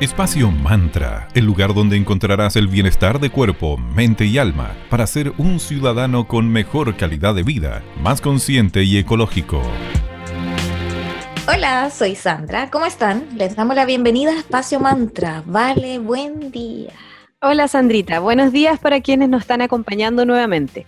Espacio Mantra, el lugar donde encontrarás el bienestar de cuerpo, mente y alma para ser un ciudadano con mejor calidad de vida, más consciente y ecológico. Hola, soy Sandra. ¿Cómo están? Les damos la bienvenida a Espacio Mantra. Vale, buen día. Hola Sandrita, buenos días para quienes nos están acompañando nuevamente.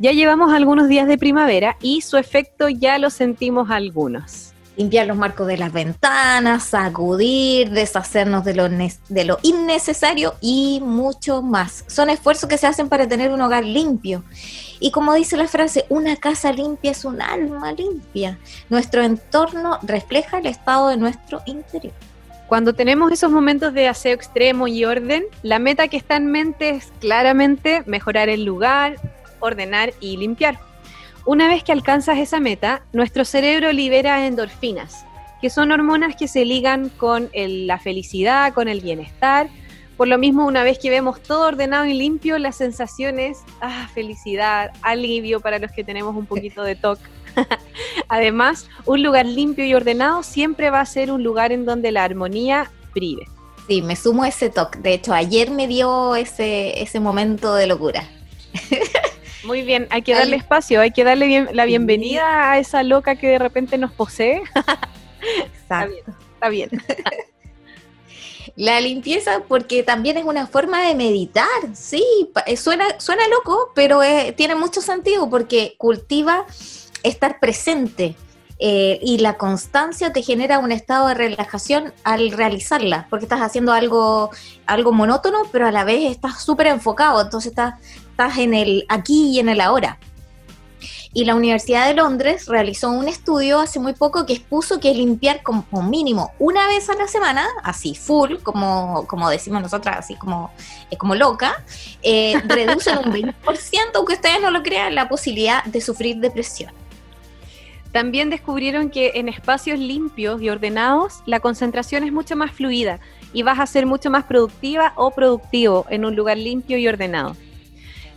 Ya llevamos algunos días de primavera y su efecto ya lo sentimos algunos. Limpiar los marcos de las ventanas, sacudir, deshacernos de lo, de lo innecesario y mucho más. Son esfuerzos que se hacen para tener un hogar limpio. Y como dice la frase, una casa limpia es un alma limpia. Nuestro entorno refleja el estado de nuestro interior. Cuando tenemos esos momentos de aseo extremo y orden, la meta que está en mente es claramente mejorar el lugar, ordenar y limpiar. Una vez que alcanzas esa meta, nuestro cerebro libera endorfinas, que son hormonas que se ligan con la felicidad, con el bienestar. Por lo mismo, una vez que vemos todo ordenado y limpio, la sensación es ah, felicidad, alivio para los que tenemos un poquito de TOC. Además, un lugar limpio y ordenado siempre va a ser un lugar en donde la armonía brille. Sí, me sumo a ese toque. De hecho, ayer me dio ese, ese momento de locura. Muy bien, hay que darle espacio, hay que darle la bienvenida a esa loca que de repente nos posee. está bien. Está bien. La limpieza, porque también es una forma de meditar, sí, eh, suena, suena loco, pero eh, tiene mucho sentido porque cultiva estar presente eh, y la constancia te genera un estado de relajación al realizarla, porque estás haciendo algo, algo monótono, pero a la vez estás súper enfocado, entonces estás, estás en el aquí y en el ahora. Y la Universidad de Londres realizó un estudio hace muy poco que expuso que limpiar como mínimo una vez a la semana, así full, como, como decimos nosotras, así como, como loca, eh, reduce un 20%, aunque ustedes no lo crean, la posibilidad de sufrir depresión. También descubrieron que en espacios limpios y ordenados la concentración es mucho más fluida y vas a ser mucho más productiva o productivo en un lugar limpio y ordenado.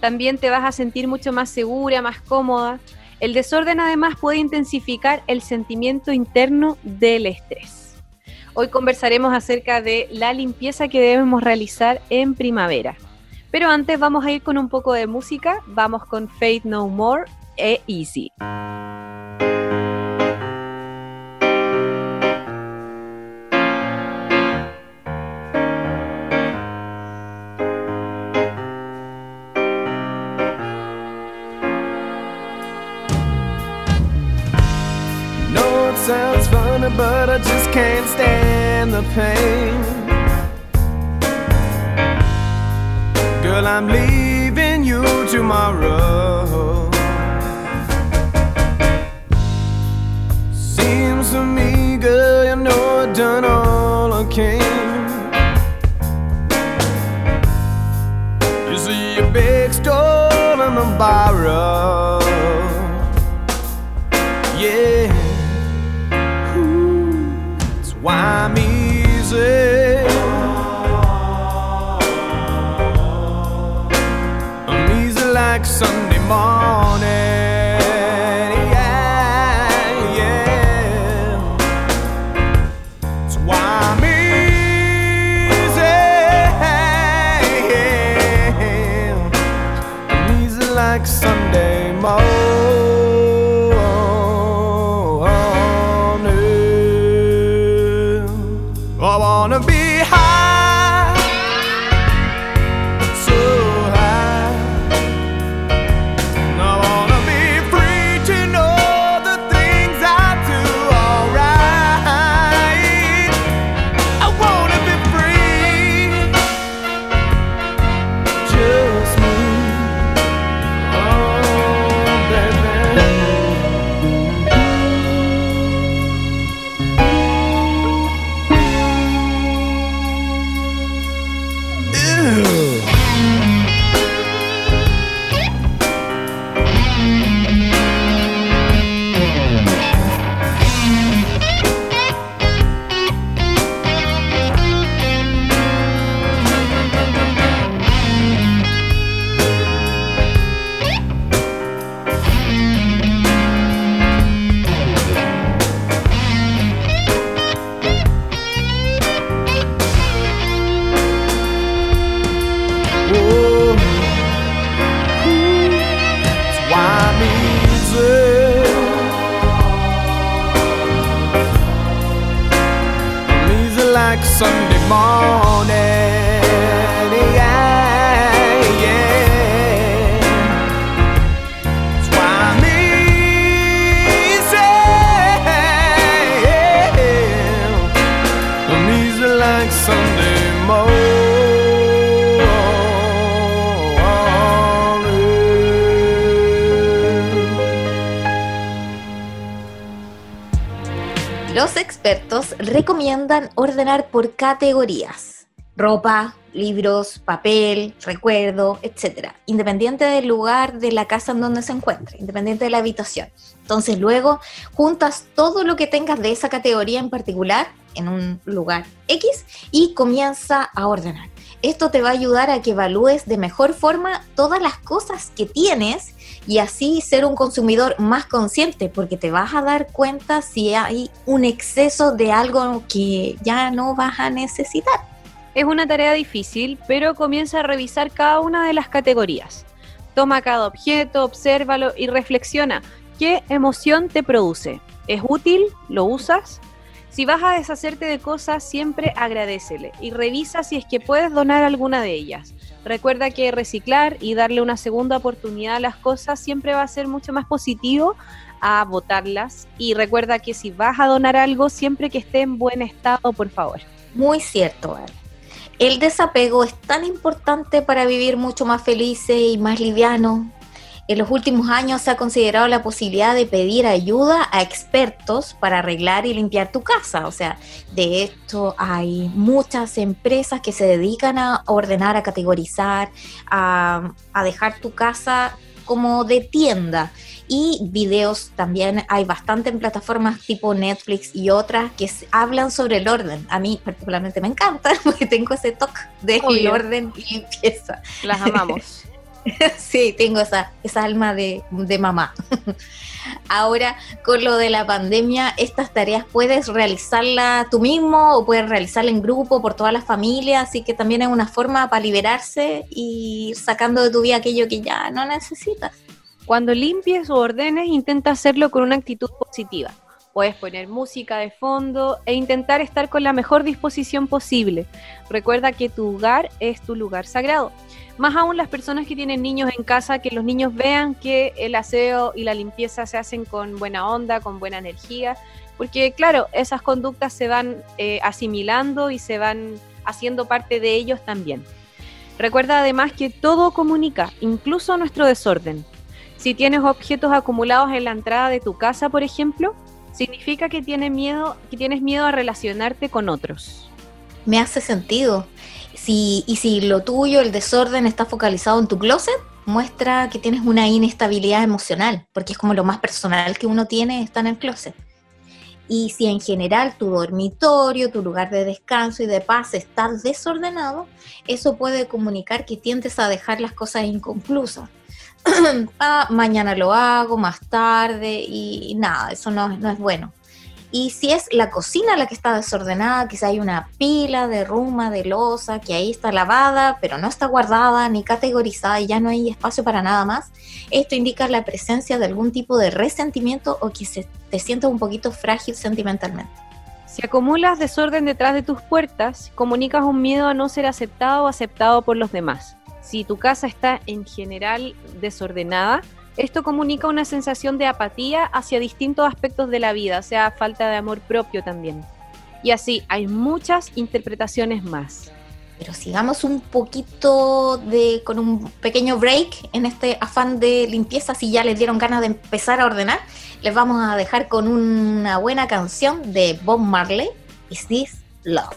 También te vas a sentir mucho más segura, más cómoda. El desorden además puede intensificar el sentimiento interno del estrés. Hoy conversaremos acerca de la limpieza que debemos realizar en primavera. Pero antes vamos a ir con un poco de música. Vamos con Faith No More e Easy. But I just can't stand the pain. Girl, I'm leaving you tomorrow. Seems to me, girl, you know I've done all I can. wanna be Los expertos recomiendan ordenar por categorías. Ropa, libros, papel, recuerdo, etc. Independiente del lugar de la casa en donde se encuentre, independiente de la habitación. Entonces luego juntas todo lo que tengas de esa categoría en particular en un lugar X y comienza a ordenar. Esto te va a ayudar a que evalúes de mejor forma todas las cosas que tienes y así ser un consumidor más consciente, porque te vas a dar cuenta si hay un exceso de algo que ya no vas a necesitar. Es una tarea difícil, pero comienza a revisar cada una de las categorías. Toma cada objeto, obsérvalo y reflexiona qué emoción te produce. ¿Es útil? ¿Lo usas? Si vas a deshacerte de cosas, siempre agradecele y revisa si es que puedes donar alguna de ellas. Recuerda que reciclar y darle una segunda oportunidad a las cosas siempre va a ser mucho más positivo a votarlas. Y recuerda que si vas a donar algo, siempre que esté en buen estado, por favor. Muy cierto, El desapego es tan importante para vivir mucho más felices y más liviano, en los últimos años se ha considerado la posibilidad de pedir ayuda a expertos para arreglar y limpiar tu casa. O sea, de esto hay muchas empresas que se dedican a ordenar, a categorizar, a, dejar tu casa como de tienda. Y videos también hay bastante en plataformas tipo Netflix y otras que hablan sobre el orden. A mí particularmente me encanta porque tengo ese toque de orden y limpieza. Las amamos. sí, tengo esa, esa alma de, mamá. Ahora, con lo de la pandemia, estas tareas puedes realizarlas tú mismo o puedes realizarlas en grupo por toda la familia, así que también es una forma para liberarse y ir sacando de tu vida aquello que ya no necesitas. Cuando limpies o ordenes, intenta hacerlo con una actitud positiva. Puedes poner música de fondo e intentar estar con la mejor disposición posible. Recuerda que tu hogar es tu lugar sagrado más aún las personas que tienen niños en casa, que los niños vean que el aseo y la limpieza se hacen con buena onda, con buena energía, porque claro, esas conductas se van eh, asimilando y se van haciendo parte de ellos también. Recuerda además que todo comunica, incluso nuestro desorden. Si tienes objetos acumulados en la entrada de tu casa, por ejemplo, significa que, tienes miedo, que tienes miedo a relacionarte con otros. Me hace sentido y si lo tuyo, el desorden, está focalizado en tu closet, muestra que tienes una inestabilidad emocional, porque es como lo más personal que uno tiene está en el closet. Y si en general tu dormitorio, tu lugar de descanso y de paz está desordenado, eso puede comunicar que tiendes a dejar las cosas inconclusas. ah, mañana lo hago, más tarde, y, nada, eso no, no es bueno. Y si es la cocina la que está desordenada, quizá hay una pila de ruma, de losa, que ahí está lavada, pero no está guardada ni categorizada y ya no hay espacio para nada más, esto indica la presencia de algún tipo de resentimiento o que se, te sientas un poquito frágil sentimentalmente. Si acumulas desorden detrás de tus puertas, comunicas un miedo a no ser aceptado o aceptado por los demás. Si tu casa está en general desordenada, esto comunica una sensación de apatía hacia distintos aspectos de la vida, o sea, falta de amor propio también. Y así, hay muchas interpretaciones más. Pero sigamos un poquito de, con un pequeño break en este afán de limpieza, si ya les dieron ganas de empezar a ordenar, les vamos a dejar con una buena canción de Bob Marley, Is This Love?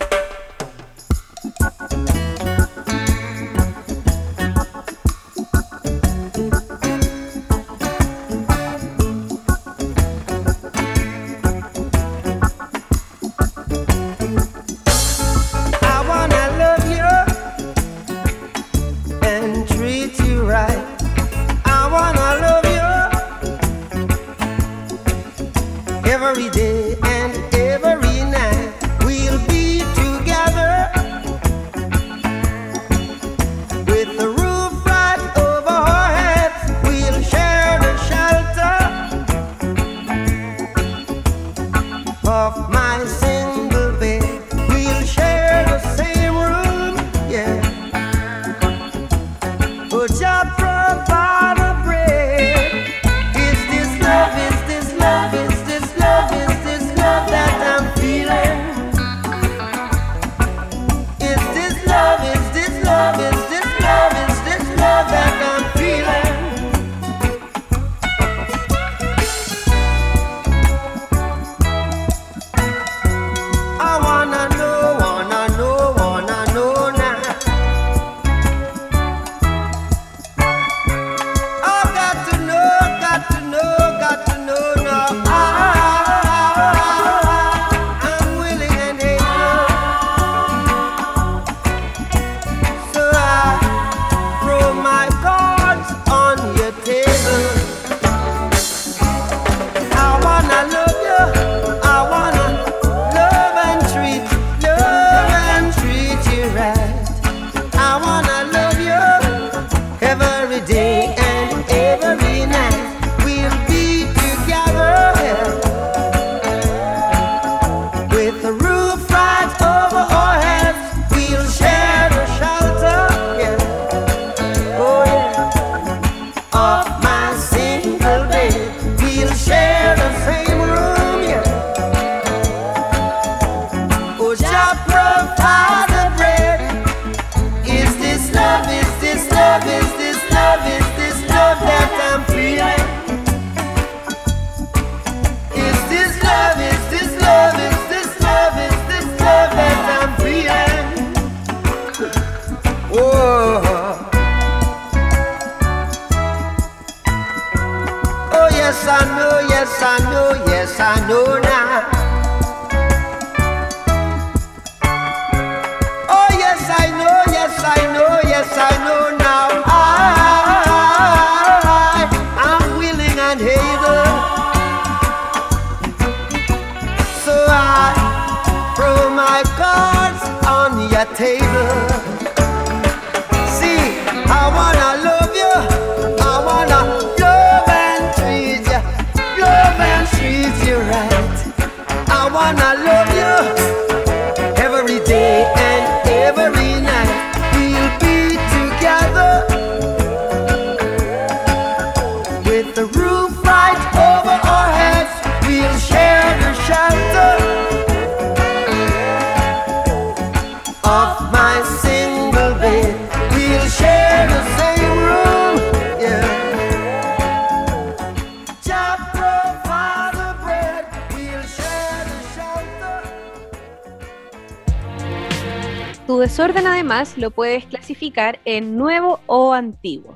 Desorden además lo puedes clasificar en nuevo o antiguo.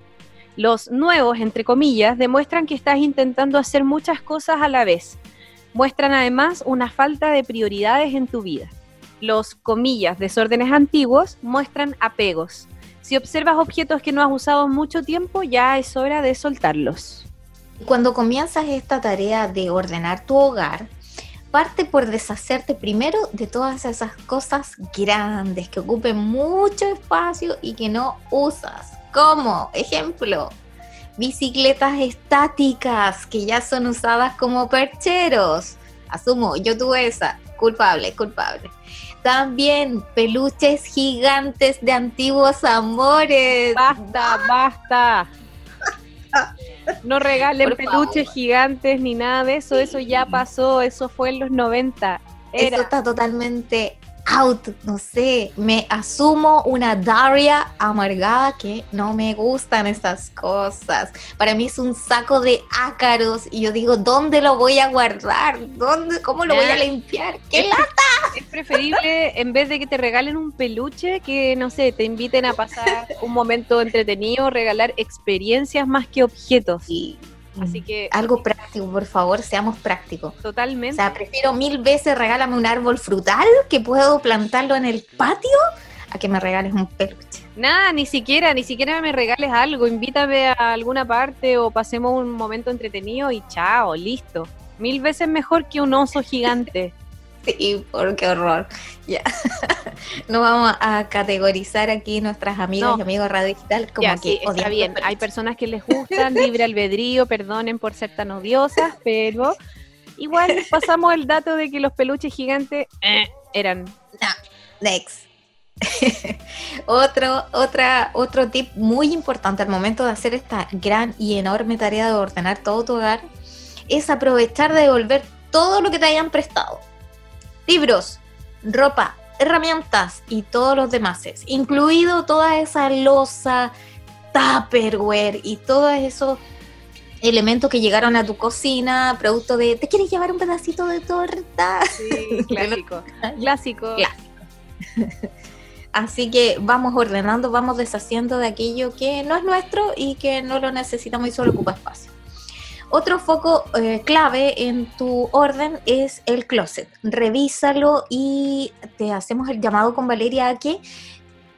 Los nuevos, entre comillas, demuestran que estás intentando hacer muchas cosas a la vez. Muestran además una falta de prioridades en tu vida. Los, comillas, desórdenes antiguos muestran apegos. Si observas objetos que no has usado mucho tiempo, ya es hora de soltarlos. Cuando comienzas esta tarea de ordenar tu hogar, parte por deshacerte primero de todas esas cosas grandes que ocupen mucho espacio y que no usas. Como ejemplo, bicicletas estáticas que ya son usadas como percheros. Asumo, yo tuve esa. Culpable, culpable. También peluches gigantes de antiguos amores. Basta, basta. No regalen Por peluches gigantes ni nada de eso, eso ya pasó, eso fue en los 90. Era. Eso está totalmente out, no sé, me asumo una Daria amargada que no me gustan estas cosas. Para mí es un saco de ácaros y yo digo, ¿dónde lo voy a guardar? ¿Dónde, ¿Cómo lo voy a limpiar? ¿Qué Es- lata? Es preferible, en vez de que te regalen un peluche, que no sé, te inviten a pasar un momento entretenido, regalar experiencias más que objetos. Sí. Así que, Algo práctico, por favor, seamos prácticos. O totalmente. sea, prefiero mil veces regálame un árbol frutal que puedo plantarlo en el patio a que me regales un peluche. Nada, ni siquiera, ni siquiera me regales algo. Invítame a alguna parte o pasemos un momento entretenido y chao, listo. Mil veces mejor que un oso gigante. Sí, por qué horror. Ya. no vamos a categorizar aquí nuestras amigas No. y amigos Radio Digital como Ya, que sí, está bien. Hay personas que les gustan, libre albedrío, perdonen por ser tan odiosas, pero igual pasamos el dato de que los peluches gigantes eh, eran Next. otro, otra, otro tip muy importante al momento de hacer esta gran y enorme tarea de ordenar todo tu hogar es aprovechar de devolver todo lo que te hayan prestado. Libros, ropa, herramientas y todos los demás, incluido toda esa losa, tupperware y todos esos elementos que llegaron a tu cocina, producto de, ¿te quieres llevar un pedacito de torta? sí, clásico. Clásico. Clásico. Así que vamos ordenando, vamos deshaciendo de aquello que no es nuestro y que no lo necesitamos y solo ocupa espacio. Otro foco eh, clave en tu orden es el closet. Revísalo y te hacemos el llamado con Valeria a que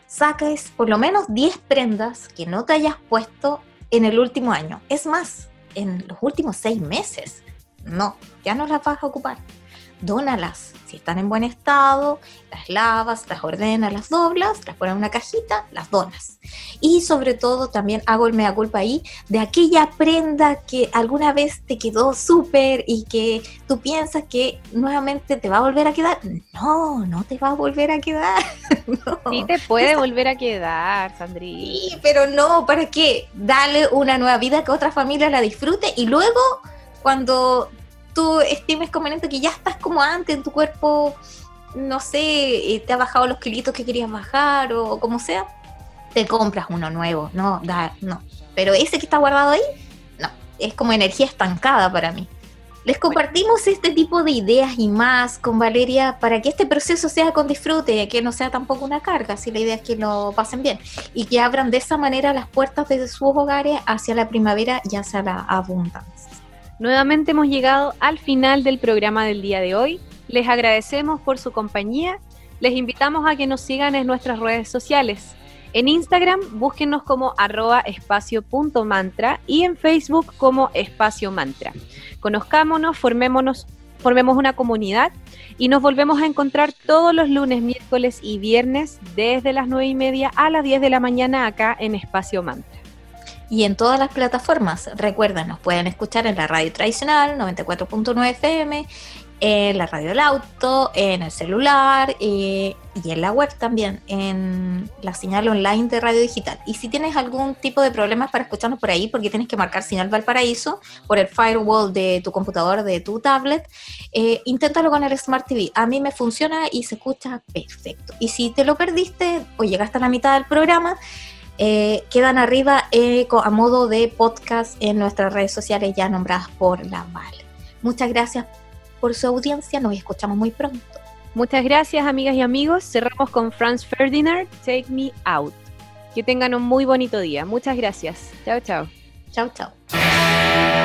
saques por lo menos 10 prendas que no te hayas puesto en el último año. Es más, en los últimos 6 meses. No, ya no las vas a ocupar. Dónalas. Están en buen estado, las lavas, las ordenas, las doblas, las pones en una cajita, las donas. Y sobre todo también hago el mea culpa ahí de aquella prenda que alguna vez te quedó súper y que tú piensas que nuevamente te va a volver a quedar. No, no te va a volver a quedar. No. Sí te puede volver a quedar, Sandri. Sí, pero no, ¿para qué? Dale una nueva vida que otra familia la disfrute y luego cuando tú estimes conveniente que ya estás como antes en tu cuerpo, no sé, eh, te ha bajado los kilitos que querías bajar o como sea, te compras uno nuevo. No, da, no. Pero ese que está guardado ahí, no. Es como energía estancada para mí. Les compartimos este tipo de ideas y más con Valeria para que este proceso sea con disfrute, que no sea tampoco una carga, si la idea es que lo pasen bien y que abran de esa manera las puertas de sus hogares hacia la primavera y hacia la abundancia. Nuevamente hemos llegado al final del programa del día de hoy. Les agradecemos por su compañía. Les invitamos a que nos sigan en nuestras redes sociales. En Instagram, búsquenos como arroba espacio.mantra y en Facebook como espacio mantra. Conozcámonos, formémonos formemos una comunidad y nos volvemos a encontrar todos los lunes, miércoles y viernes desde las 9 y media a las 10 de la mañana acá en Espacio Mantra. Y en todas las plataformas, recuerden, nos pueden escuchar en la radio tradicional 94.9 FM, en la radio del auto, en el celular eh, y en la web también, en la señal online de radio digital. Y si tienes algún tipo de problemas para escucharnos por ahí, porque tienes que marcar señal Valparaíso por el firewall de tu computador, de tu tablet, eh, inténtalo con el Smart TV. A mí me funciona y se escucha perfecto. Y si te lo perdiste o llegaste a la mitad del programa, eh, quedan arriba a modo de podcast en nuestras redes sociales ya nombradas por la Vale. Muchas gracias por su audiencia. Nos escuchamos muy pronto. Muchas gracias, amigas y amigos. Cerramos con Franz Ferdinand, Take Me Out. Que tengan un muy bonito día. Muchas gracias. Chao, chao. Chao, chao.